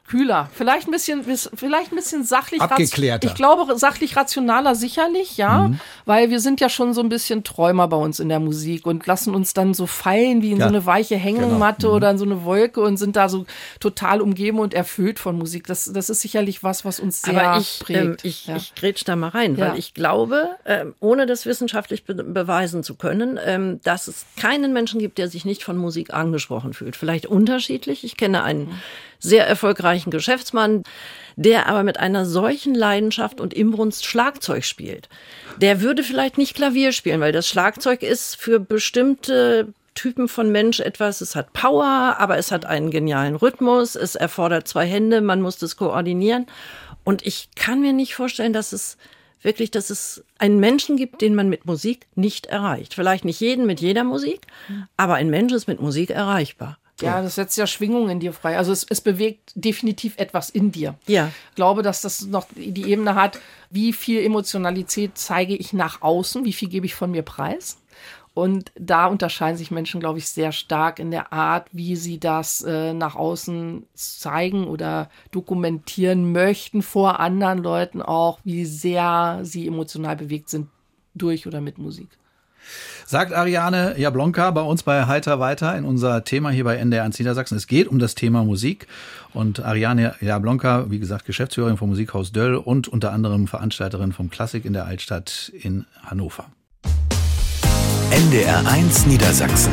kühler. Vielleicht ein bisschen, vielleicht ein bisschen sachlich. Abgeklärter. Ich glaube, sachlich rationaler sicherlich, ja. Mhm. Weil wir sind ja schon so ein bisschen Träumer bei uns in der Musik und lassen uns dann so fallen wie in ja. so eine weiche Hängematte genau. mhm. oder in so eine Wolke und sind da so total umgeben und erfüllt von Musik. Das, das ist sicherlich was, was uns sehr Aber ich, prägt. Ähm, ich, ja. ich grätsch da mal rein, ja. weil ich glaube, ähm, ohne das wissenschaftlich be beweisen zu können, ähm, dass es keinen Menschen gibt, der sich nicht von Musik angesprochen fühlt. Vielleicht unterschiedlich. Ich kenne einen mhm sehr erfolgreichen Geschäftsmann, der aber mit einer solchen Leidenschaft und Imbrunst Schlagzeug spielt. Der würde vielleicht nicht Klavier spielen, weil das Schlagzeug ist für bestimmte Typen von Mensch etwas, es hat Power, aber es hat einen genialen Rhythmus, es erfordert zwei Hände, man muss das koordinieren. Und ich kann mir nicht vorstellen, dass es wirklich, dass es einen Menschen gibt, den man mit Musik nicht erreicht. Vielleicht nicht jeden mit jeder Musik, aber ein Mensch ist mit Musik erreichbar. Ja, das setzt ja Schwingungen in dir frei. Also es, es bewegt definitiv etwas in dir. Ja. Ich glaube, dass das noch die Ebene hat, wie viel Emotionalität zeige ich nach außen, wie viel gebe ich von mir preis. Und da unterscheiden sich Menschen, glaube ich, sehr stark in der Art, wie sie das äh, nach außen zeigen oder dokumentieren möchten vor anderen Leuten auch, wie sehr sie emotional bewegt sind durch oder mit Musik. Sagt Ariane Jablonka bei uns bei Heiter weiter in unser Thema hier bei NDR 1 Niedersachsen. Es geht um das Thema Musik. Und Ariane Jablonka, wie gesagt, Geschäftsführerin vom Musikhaus Döll und unter anderem Veranstalterin vom Klassik in der Altstadt in Hannover. NDR 1 Niedersachsen.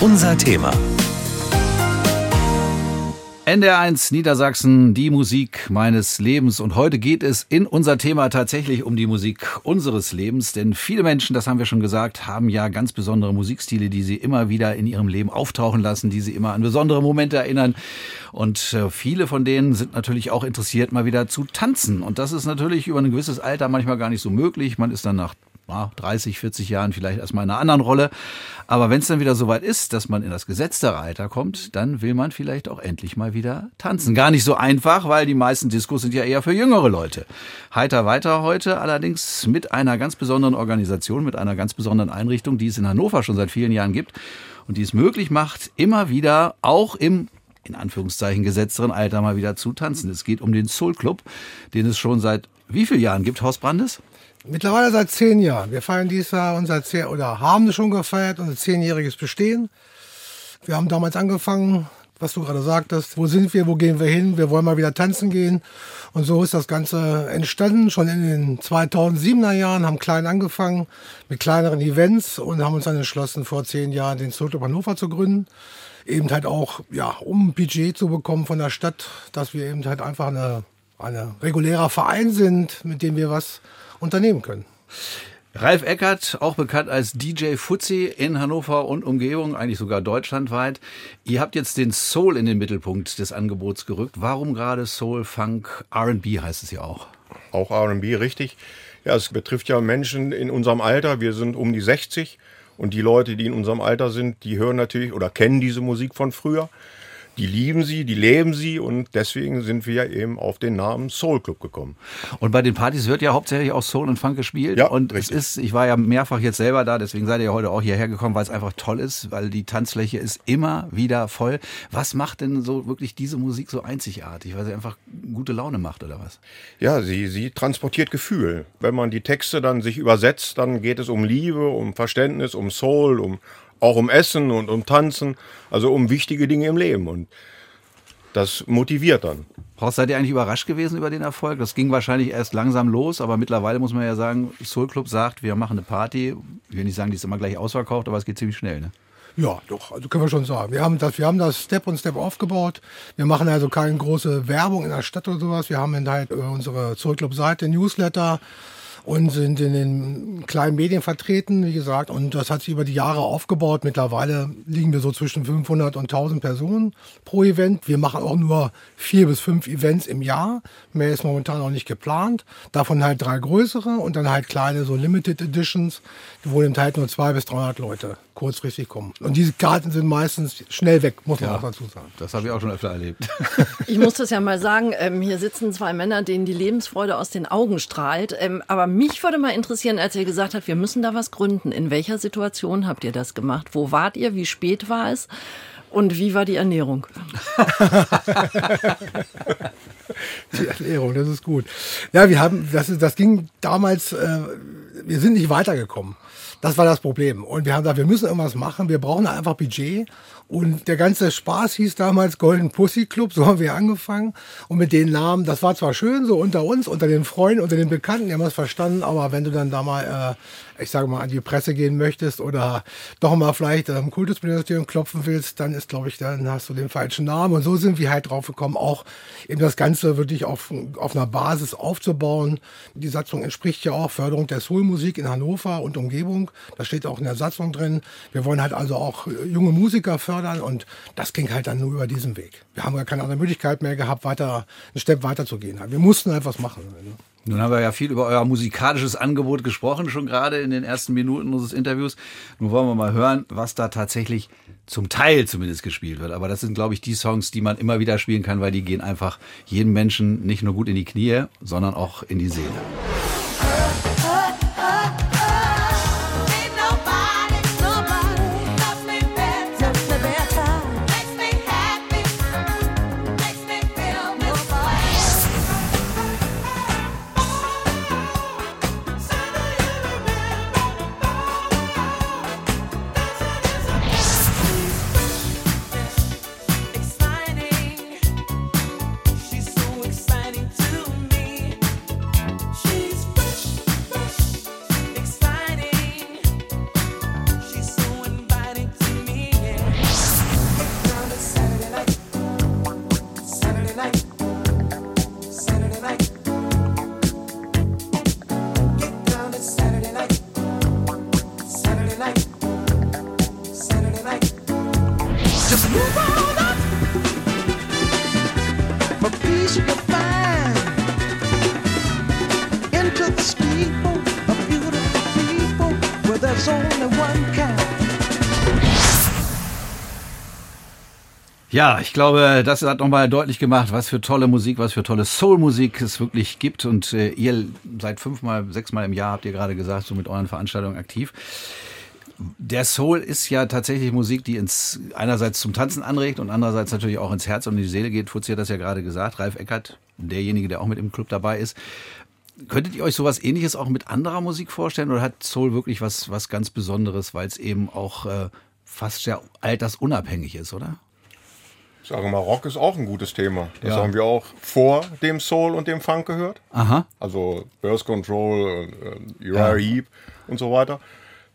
Unser Thema. NDR1 Niedersachsen, die Musik meines Lebens. Und heute geht es in unser Thema tatsächlich um die Musik unseres Lebens. Denn viele Menschen, das haben wir schon gesagt, haben ja ganz besondere Musikstile, die sie immer wieder in ihrem Leben auftauchen lassen, die sie immer an besondere Momente erinnern. Und äh, viele von denen sind natürlich auch interessiert, mal wieder zu tanzen. Und das ist natürlich über ein gewisses Alter manchmal gar nicht so möglich. Man ist dann nach 30, 40 Jahren vielleicht erstmal in einer anderen Rolle. Aber wenn es dann wieder soweit ist, dass man in das gesetzte Reiter kommt, dann will man vielleicht auch endlich mal wieder tanzen. Gar nicht so einfach, weil die meisten Diskos sind ja eher für jüngere Leute. Heiter weiter heute allerdings mit einer ganz besonderen Organisation, mit einer ganz besonderen Einrichtung, die es in Hannover schon seit vielen Jahren gibt und die es möglich macht, immer wieder auch im in Anführungszeichen gesetzteren Alter mal wieder zu tanzen. Es geht um den Soul Club, den es schon seit wie vielen Jahren gibt, Horst Brandes? Mittlerweile seit zehn Jahren. Wir feiern dieses Jahr unser zehn, oder haben schon gefeiert, unser zehnjähriges Bestehen. Wir haben damals angefangen, was du gerade sagtest, wo sind wir, wo gehen wir hin, wir wollen mal wieder tanzen gehen. Und so ist das Ganze entstanden, schon in den 2007er Jahren, haben klein angefangen mit kleineren Events und haben uns dann entschlossen, vor zehn Jahren den Club Hannover zu gründen. Eben halt auch, ja, um ein Budget zu bekommen von der Stadt, dass wir eben halt einfach eine, eine regulärer Verein sind, mit dem wir was unternehmen können. Ralf Eckert, auch bekannt als DJ Fuzzi in Hannover und Umgebung, eigentlich sogar deutschlandweit. Ihr habt jetzt den Soul in den Mittelpunkt des Angebots gerückt. Warum gerade Soul, Funk, RB heißt es ja auch? Auch RB, richtig. Ja, es betrifft ja Menschen in unserem Alter. Wir sind um die 60 und die Leute, die in unserem Alter sind, die hören natürlich oder kennen diese Musik von früher die lieben sie, die leben sie und deswegen sind wir eben auf den Namen Soul Club gekommen. Und bei den Partys wird ja hauptsächlich auch Soul und Funk gespielt. Ja, und richtig. es ist, ich war ja mehrfach jetzt selber da, deswegen seid ihr ja heute auch hierher gekommen, weil es einfach toll ist, weil die Tanzfläche ist immer wieder voll. Was macht denn so wirklich diese Musik so einzigartig? Weil sie einfach gute Laune macht oder was? Ja, sie, sie transportiert Gefühl. Wenn man die Texte dann sich übersetzt, dann geht es um Liebe, um Verständnis, um Soul, um auch um Essen und um Tanzen, also um wichtige Dinge im Leben. Und das motiviert dann. Horst, seid ihr eigentlich überrascht gewesen über den Erfolg? Das ging wahrscheinlich erst langsam los, aber mittlerweile muss man ja sagen, Soul Club sagt, wir machen eine Party. Ich will nicht sagen, die ist immer gleich ausverkauft, aber es geht ziemlich schnell, ne? Ja, doch, also können wir schon sagen. Wir haben das, wir haben das Step und Step aufgebaut. Wir machen also keine große Werbung in der Stadt oder sowas. Wir haben halt unsere Soul Club Seite, Newsletter, und sind in den kleinen Medien vertreten, wie gesagt. Und das hat sich über die Jahre aufgebaut. Mittlerweile liegen wir so zwischen 500 und 1000 Personen pro Event. Wir machen auch nur vier bis fünf Events im Jahr. Mehr ist momentan noch nicht geplant. Davon halt drei größere und dann halt kleine, so Limited Editions, wo eben halt nur zwei bis 300 Leute kurzfristig kommen. Und diese Karten sind meistens schnell weg, muss man Ja. auch dazu sagen. Das habe ich auch schon öfter erlebt. Ich muss das ja mal sagen, ähm, hier sitzen zwei Männer, denen die Lebensfreude aus den Augen strahlt. Ähm, aber mich würde mal interessieren, als ihr gesagt habt, wir müssen da was gründen. In welcher Situation habt ihr das gemacht? Wo wart ihr? Wie spät war es? Und wie war die Ernährung? [LAUGHS] Die Erklärung, das ist gut. Ja, wir haben, das, das ging damals, äh, wir sind nicht weitergekommen. Das war das Problem. Und wir haben gesagt, wir müssen irgendwas machen, wir brauchen einfach Budget. Und der ganze Spaß hieß damals Golden Pussy Club, so haben wir angefangen. Und mit den Namen, das war zwar schön, so unter uns, unter den Freunden, unter den Bekannten, die haben das verstanden, aber wenn du dann da mal, äh, ich sage mal, an die Presse gehen möchtest oder doch mal vielleicht am Kultusministerium klopfen willst, dann ist, glaube ich, dann hast du den falschen Namen. Und so sind wir halt drauf gekommen, auch eben das Ganze wirklich auf, auf einer Basis aufzubauen. Die Satzung entspricht ja auch Förderung der Soulmusik in Hannover und Umgebung. Das steht auch in der Satzung drin. Wir wollen halt also auch junge Musiker fördern und das ging halt dann nur über diesen Weg. Wir haben ja keine andere Möglichkeit mehr gehabt, weiter, einen Step weiter zu gehen. Wir mussten etwas machen. Ne? Nun haben wir ja viel über euer musikalisches Angebot gesprochen, schon gerade in den ersten Minuten unseres Interviews. Nun wollen wir mal hören, was da tatsächlich zum Teil zumindest gespielt wird. Aber das sind, glaube ich, die Songs, die man immer wieder spielen kann, weil die gehen einfach jedem Menschen nicht nur gut in die Knie, sondern auch in die Seele. Ja, ich glaube, das hat nochmal deutlich gemacht, was für tolle Musik, was für tolle Soul-Musik es wirklich gibt. Und äh, ihr seid fünfmal, sechsmal im Jahr, habt ihr gerade gesagt, so mit euren Veranstaltungen aktiv. Der Soul ist ja tatsächlich Musik, die ins einerseits zum Tanzen anregt und andererseits natürlich auch ins Herz und in die Seele geht. Fuzzi hat das ja gerade gesagt. Ralf Eckert, derjenige, der auch mit im Club dabei ist. Könntet ihr euch sowas ähnliches auch mit anderer Musik vorstellen oder hat Soul wirklich was, was ganz Besonderes, weil es eben auch äh, fast sehr altersunabhängig ist, oder? Ich sage mal, Rock ist auch ein gutes Thema. Das Ja. haben wir auch vor dem Soul und dem Funk gehört. Aha. Also Birth Control, äh, Uriah Heep und so weiter.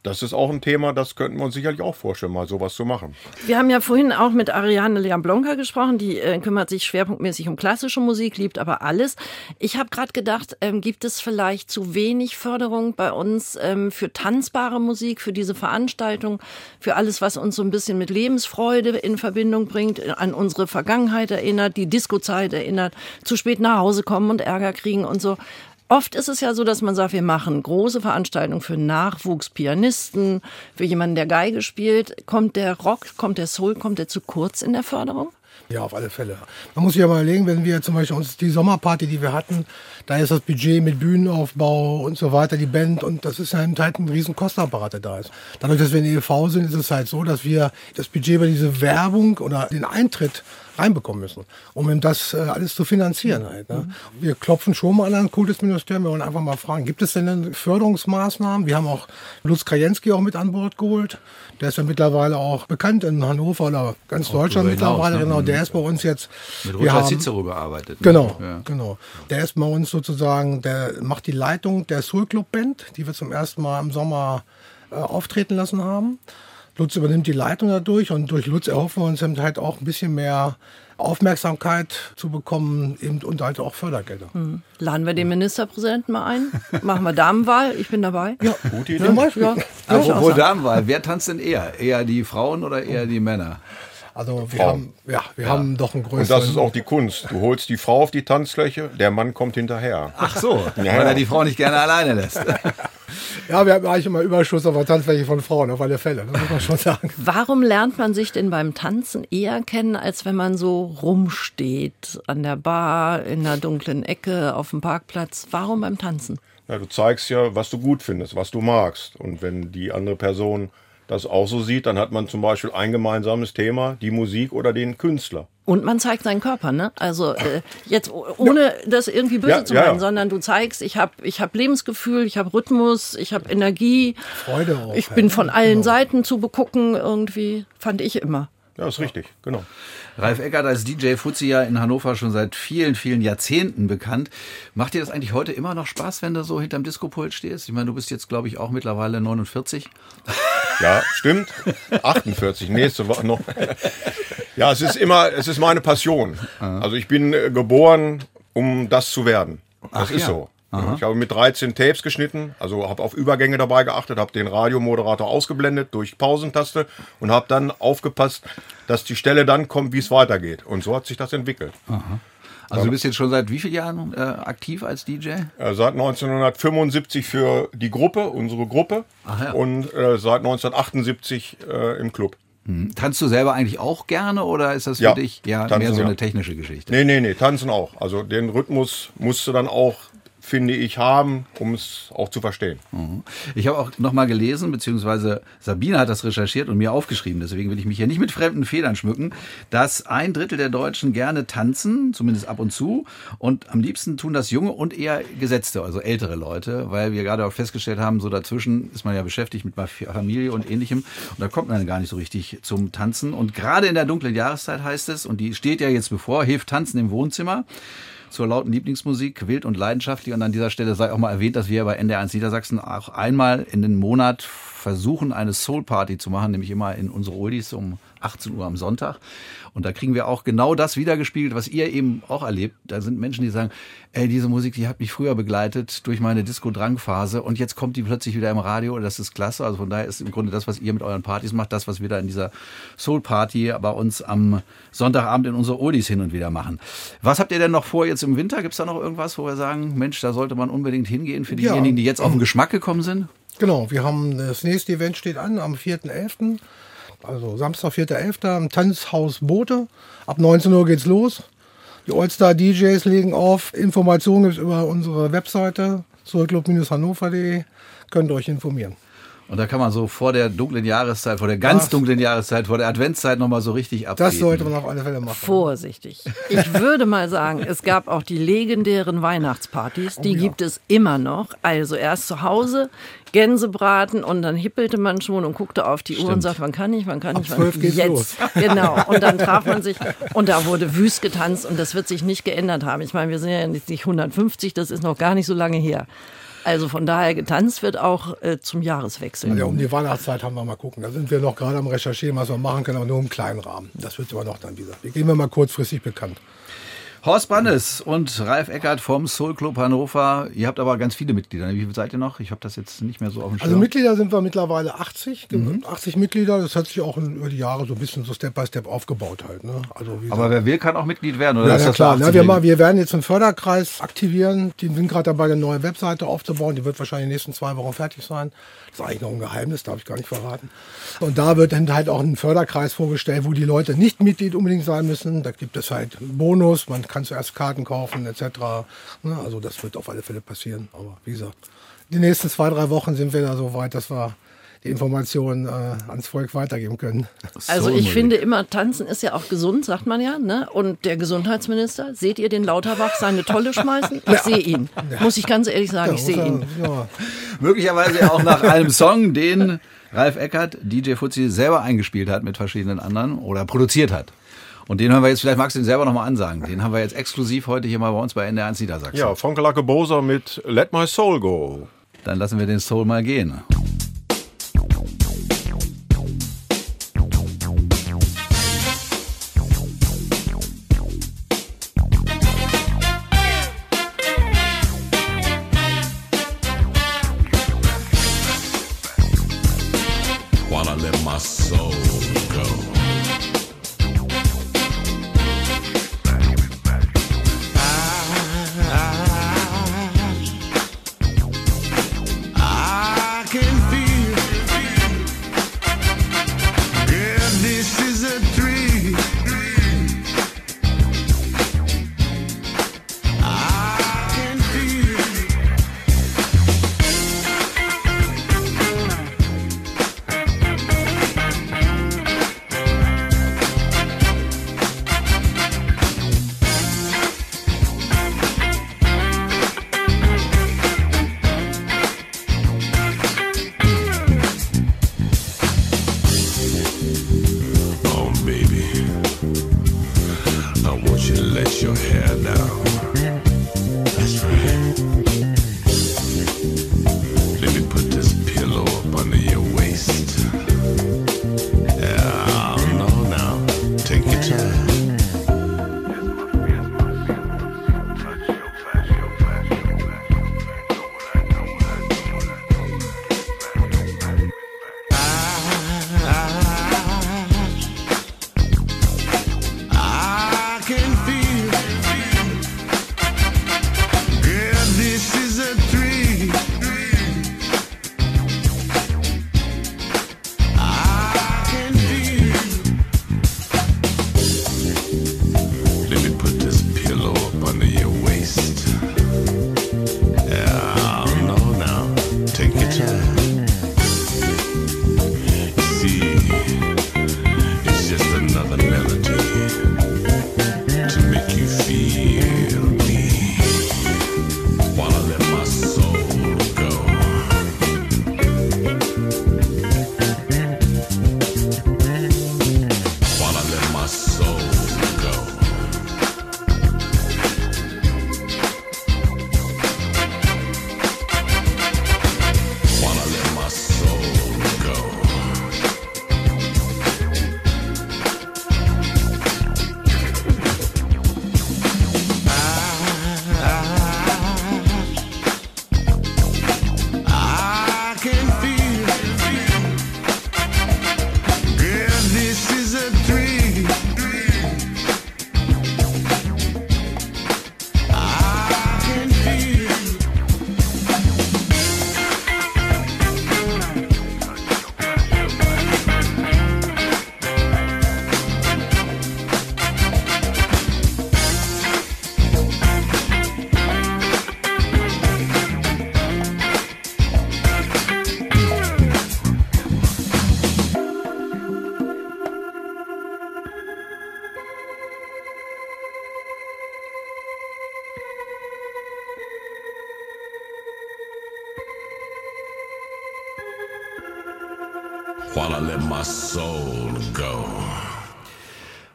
Das ist auch ein Thema, das könnten wir uns sicherlich auch vorstellen, mal sowas zu machen. Wir haben ja vorhin auch mit Ariane Leamblonka gesprochen, die äh, kümmert sich schwerpunktmäßig um klassische Musik, liebt aber alles. Ich habe gerade gedacht, ähm, gibt es vielleicht zu wenig Förderung bei uns ähm, für tanzbare Musik, für diese Veranstaltung, für alles, was uns so ein bisschen mit Lebensfreude in Verbindung bringt, äh, an unsere Vergangenheit erinnert, die Disco-Zeit erinnert, zu spät nach Hause kommen und Ärger kriegen und so. Oft ist es ja so, dass man sagt, wir machen große Veranstaltungen für Nachwuchspianisten, für jemanden, der Geige spielt. Kommt der Rock, kommt der Soul, kommt der zu kurz in der Förderung? Ja, auf alle Fälle. Man muss sich mal überlegen, wenn wir zum Beispiel uns die Sommerparty, die wir hatten, da ist das Budget mit Bühnenaufbau und so weiter, die Band und das ist halt halt ein riesen Kostenapparat, der da ist. Dadurch, dass wir in EV sind, ist es halt so, dass wir das Budget über diese Werbung oder den Eintritt reinbekommen müssen, um eben das äh, alles zu finanzieren halt. Ne? Wir klopfen schon mal an ein Kultusministerium, wir wollen einfach mal fragen, gibt es denn Förderungsmaßnahmen? Wir haben auch Lutz Krajenski auch mit an Bord geholt. Der ist ja mittlerweile auch bekannt in Hannover oder ganz Deutschland darüber hinaus, mittlerweile. ne? Genau, der ist bei uns jetzt. Mit Roger Cicero gearbeitet. ne? Genau, Ja. genau. Der ist bei uns sozusagen, der macht die Leitung der Soul Club Band, die wir zum ersten Mal im Sommer äh, auftreten lassen haben. Lutz übernimmt die Leitung dadurch und durch Lutz erhoffen wir uns eben halt auch ein bisschen mehr Aufmerksamkeit zu bekommen eben, und halt auch Fördergelder. Laden wir den Ministerpräsidenten mal ein? Machen wir Damenwahl? Ich bin dabei. Ja, Gute Idee. Ja. Auch Apropos. Damenwahl, wer tanzt denn eher? Eher die Frauen oder eher die Männer? Also wir Frauen. haben, ja, wir haben doch einen größeren. Und das ist auch die Kunst. Du holst die Frau auf die Tanzfläche, der Mann kommt hinterher. Ach so, Ja, weil ja. er die Frau nicht gerne alleine lässt. [LAUGHS] Ja, wir haben eigentlich immer Überschuss auf der Tanzfläche von Frauen, auf alle Fälle. Das muss man schon sagen. Warum lernt man sich denn beim Tanzen eher kennen, als wenn man so rumsteht an der Bar, in einer dunklen Ecke, auf dem Parkplatz? Warum beim Tanzen? Ja, du zeigst ja, was du gut findest, was du magst. Und wenn die andere Person das auch so sieht, dann hat man zum Beispiel ein gemeinsames Thema, die Musik oder den Künstler. Und man zeigt seinen Körper, ne? Also äh, jetzt ohne das irgendwie böse Ja, zu ja, meinen, ja. sondern du zeigst, ich habe ich hab Lebensgefühl, ich habe Rhythmus, ich habe Energie. Freude auch. Ich bin von allen Genau. Seiten zu begucken irgendwie, fand ich immer. Ja, ist richtig, genau. Ralf Eckert als DJ Fuzzi ja in Hannover schon seit vielen, vielen Jahrzehnten bekannt. Macht dir das eigentlich heute immer noch Spaß, wenn du so hinterm Diskopult stehst? Ich meine, du bist jetzt, glaube ich, auch mittlerweile 49. Ja, stimmt. 48, nächste Woche noch. Ja, es ist immer, es ist meine Passion. Also ich bin äh, geboren, um das zu werden. Das Ach ist ja. so. Ich habe mit 13 Tapes geschnitten, also habe auf Übergänge dabei geachtet, habe den Radiomoderator ausgeblendet durch Pausentaste und habe dann aufgepasst, dass die Stelle dann kommt, wie es weitergeht. Und so hat sich das entwickelt. Also du bist jetzt schon seit wie vielen Jahren äh, aktiv als DJ? Äh, seit 1975 für die Gruppe, unsere Gruppe, ja. und äh, seit 1978 äh, im Club. Tanzt du selber eigentlich auch gerne oder ist das für Ja, dich ja mehr so ja. eine technische Geschichte? Nee, nee, nee, tanzen auch. Also den Rhythmus musst du dann auch, finde ich, haben, um es auch zu verstehen. Ich habe auch noch mal gelesen, beziehungsweise Sabine hat das recherchiert und mir aufgeschrieben, deswegen will ich mich hier nicht mit fremden Federn schmücken, dass ein Drittel der Deutschen gerne tanzen, zumindest ab und zu, und am liebsten tun das junge und eher gesetzte, also ältere Leute, weil wir gerade auch festgestellt haben, so dazwischen ist man ja beschäftigt mit Familie und ähnlichem und da kommt man gar nicht so richtig zum Tanzen. Und gerade in der dunklen Jahreszeit heißt es, und die steht ja jetzt bevor, hilft Tanzen im Wohnzimmer zur lauten Lieblingsmusik, wild und leidenschaftlich. Und an dieser Stelle sei auch mal erwähnt, dass wir bei NDR1 Niedersachsen auch einmal in den Monat versuchen, eine Soul Party zu machen, nämlich immer in unsere Oldies um 18 Uhr am Sonntag. Und da kriegen wir auch genau das wiedergespiegelt, was ihr eben auch erlebt. Da sind Menschen, die sagen, ey, diese Musik, die hat mich früher begleitet durch meine Disco-Drang-Phase und jetzt kommt die plötzlich wieder im Radio. Das ist klasse. Also von daher ist im Grunde das, was ihr mit euren Partys macht, das, was wir da in dieser Soul-Party bei uns am Sonntagabend in unsere Oldies hin und wieder machen. Was habt ihr denn noch vor jetzt im Winter? Gibt es da noch irgendwas, wo wir sagen, Mensch, da sollte man unbedingt hingehen für Ja. diejenigen, die jetzt auf den Geschmack gekommen sind? Genau, wir haben das nächste Event steht an am 4.11. Also Samstag, 4.11. im Tanzhaus Boote. Ab 19 Uhr geht's los. Die Allstar DJs legen auf. Informationen gibt's über unsere Webseite zurückclub-hannover.de. Könnt ihr euch informieren. Und da kann man so vor der dunklen Jahreszeit, vor der ganz Das- dunklen Jahreszeit, vor der Adventszeit nochmal so richtig abgehen. Das sollte man auf alle Fälle machen. Vorsichtig. Ich würde mal sagen, es gab auch die legendären Weihnachtspartys, die gibt es immer noch. Also erst zu Hause Gänsebraten und dann hippelte man schon und guckte auf die Uhr und sagte, wann kann ich, wann kann ich, wann 12 geht's jetzt. los. [LAUGHS] Genau. Und dann traf man sich [LAUGHS] und da wurde wüst getanzt und das wird sich nicht geändert haben. Ich meine, wir sind ja jetzt nicht 150, das ist noch gar nicht so lange her. Also von daher getanzt wird auch äh, zum Jahreswechsel. Ja, um die Weihnachtszeit haben wir mal gucken. Da sind wir noch gerade am Recherchieren, was wir machen können, aber nur im kleinen Rahmen. Das wird aber noch dann wieder. Wir geben wir mal kurzfristig bekannt. Horst Brandes und Ralf Eckert vom Soul Club Hannover. Ihr habt aber ganz viele Mitglieder. Wie viel seid ihr noch? Ich habe das jetzt nicht mehr so auf dem Schirm. Also Mitglieder sind wir mittlerweile 80. Mhm. 80 Mitglieder. Das hat sich auch über die Jahre so ein bisschen so Step by Step aufgebaut halt. Ne? Also wie aber wer will, kann auch Mitglied werden, oder? Ja, ist ja klar. 18 wir, mal, wir werden jetzt einen Förderkreis aktivieren. Die sind gerade dabei, eine neue Webseite aufzubauen. Die wird wahrscheinlich in den nächsten zwei Wochen fertig sein. Das ist eigentlich noch ein Geheimnis, darf ich gar nicht verraten. Und da wird dann halt auch ein Förderkreis vorgestellt, wo die Leute nicht Mitglied unbedingt sein müssen. Da gibt es halt einen Bonus. Man kann zuerst Karten kaufen etc. Ne, Also das wird auf alle Fälle passieren. Aber wie gesagt, die nächsten zwei, drei Wochen sind wir da so weit, dass wir die Informationen äh, ans Volk weitergeben können. Also ich finde immer, tanzen ist ja auch gesund, sagt man ja. Ne? Und der Gesundheitsminister, seht ihr den Lauterbach seine Tolle schmeißen? Ich sehe ihn. Muss ich ganz ehrlich sagen, ich sehe ihn. Ja, Möglicherweise auch nach einem Song, den Ralf Eckert, DJ Fuzzi, selber eingespielt hat mit verschiedenen anderen oder produziert hat. Und den hören wir jetzt, vielleicht magst du den selber nochmal ansagen. Den haben wir jetzt exklusiv heute hier mal bei uns bei NDR1 Niedersachsen. Ja, Fonkelacke Boser mit Let My Soul Go. Dann lassen wir den Soul mal gehen.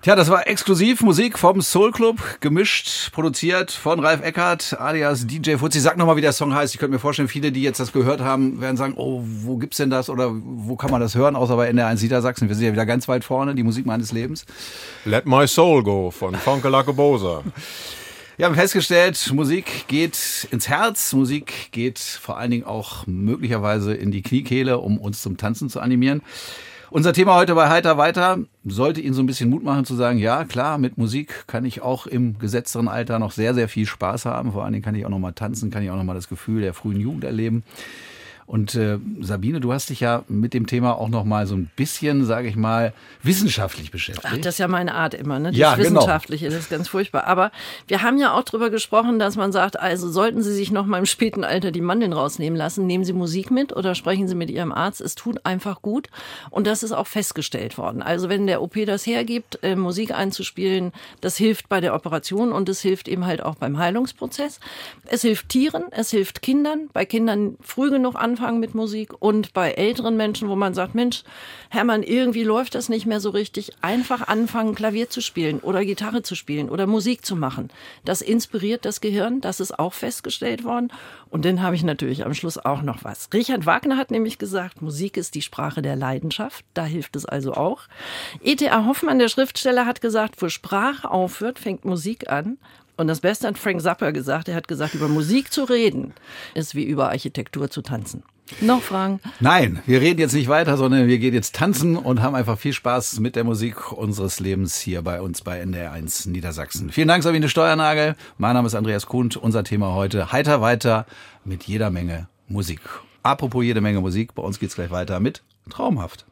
Tja, das war exklusiv Musik vom Soul Club, gemischt, produziert von Ralf Eckert, alias DJ Fuzzi. Sag nochmal, wie der Song heißt. Ich könnte mir vorstellen, viele, die jetzt das gehört haben, werden sagen, oh, wo gibt's denn das oder wo kann man das hören, außer bei NR1 Niedersachsen. Wir sind ja wieder ganz weit vorne, die Musik meines Lebens. Let My Soul Go von Funke Bosa. [LAUGHS] Wir haben festgestellt, Musik geht ins Herz, Musik geht vor allen Dingen auch möglicherweise in die Kniekehle, um uns zum Tanzen zu animieren. Unser Thema heute bei Heiter weiter sollte Ihnen so ein bisschen Mut machen zu sagen, ja klar, mit Musik kann ich auch im gesetzteren Alter noch sehr, sehr viel Spaß haben. Vor allen Dingen kann ich auch noch mal tanzen, kann ich auch noch mal das Gefühl der frühen Jugend erleben. Und äh, Sabine, du hast dich ja mit dem Thema auch noch mal so ein bisschen, sage ich mal, wissenschaftlich beschäftigt. Ach, das ist ja meine Art immer, ne? Das Ja, genau. Wissenschaftliche, das ist ganz furchtbar. Aber wir haben ja auch drüber gesprochen, dass man sagt, also sollten Sie sich noch mal im späten Alter die Mandeln rausnehmen lassen, nehmen Sie Musik mit oder sprechen Sie mit Ihrem Arzt. Es tut einfach gut. Und das ist auch festgestellt worden. Also wenn der OP das hergibt, äh, Musik einzuspielen, das hilft bei der Operation und es hilft eben halt auch beim Heilungsprozess. Es hilft Tieren, es hilft Kindern. Bei Kindern früh genug anfangen mit Musik und bei älteren Menschen, wo man sagt, Mensch, Hermann, irgendwie läuft das nicht mehr so richtig. Einfach anfangen, Klavier zu spielen oder Gitarre zu spielen oder Musik zu machen. Das inspiriert das Gehirn, das ist auch festgestellt worden. Und dann habe ich natürlich am Schluss auch noch was. Richard Wagner hat nämlich gesagt, Musik ist die Sprache der Leidenschaft. Da hilft es also auch. E.T.A. Hoffmann, der Schriftsteller, hat gesagt, wo Sprache aufhört, fängt Musik an. Und das Beste hat Frank Zappa gesagt. Er hat gesagt, über Musik zu reden, ist wie über Architektur zu tanzen. Noch Fragen? Nein, wir reden jetzt nicht weiter, sondern wir gehen jetzt tanzen und haben einfach viel Spaß mit der Musik unseres Lebens hier bei uns bei NDR1 Niedersachsen. Vielen Dank, Sabine Steuernagel. Mein Name ist Andreas Kuhn. Unser Thema heute heiter weiter mit jeder Menge Musik. Apropos jede Menge Musik, bei uns geht's gleich weiter mit Traumhaft.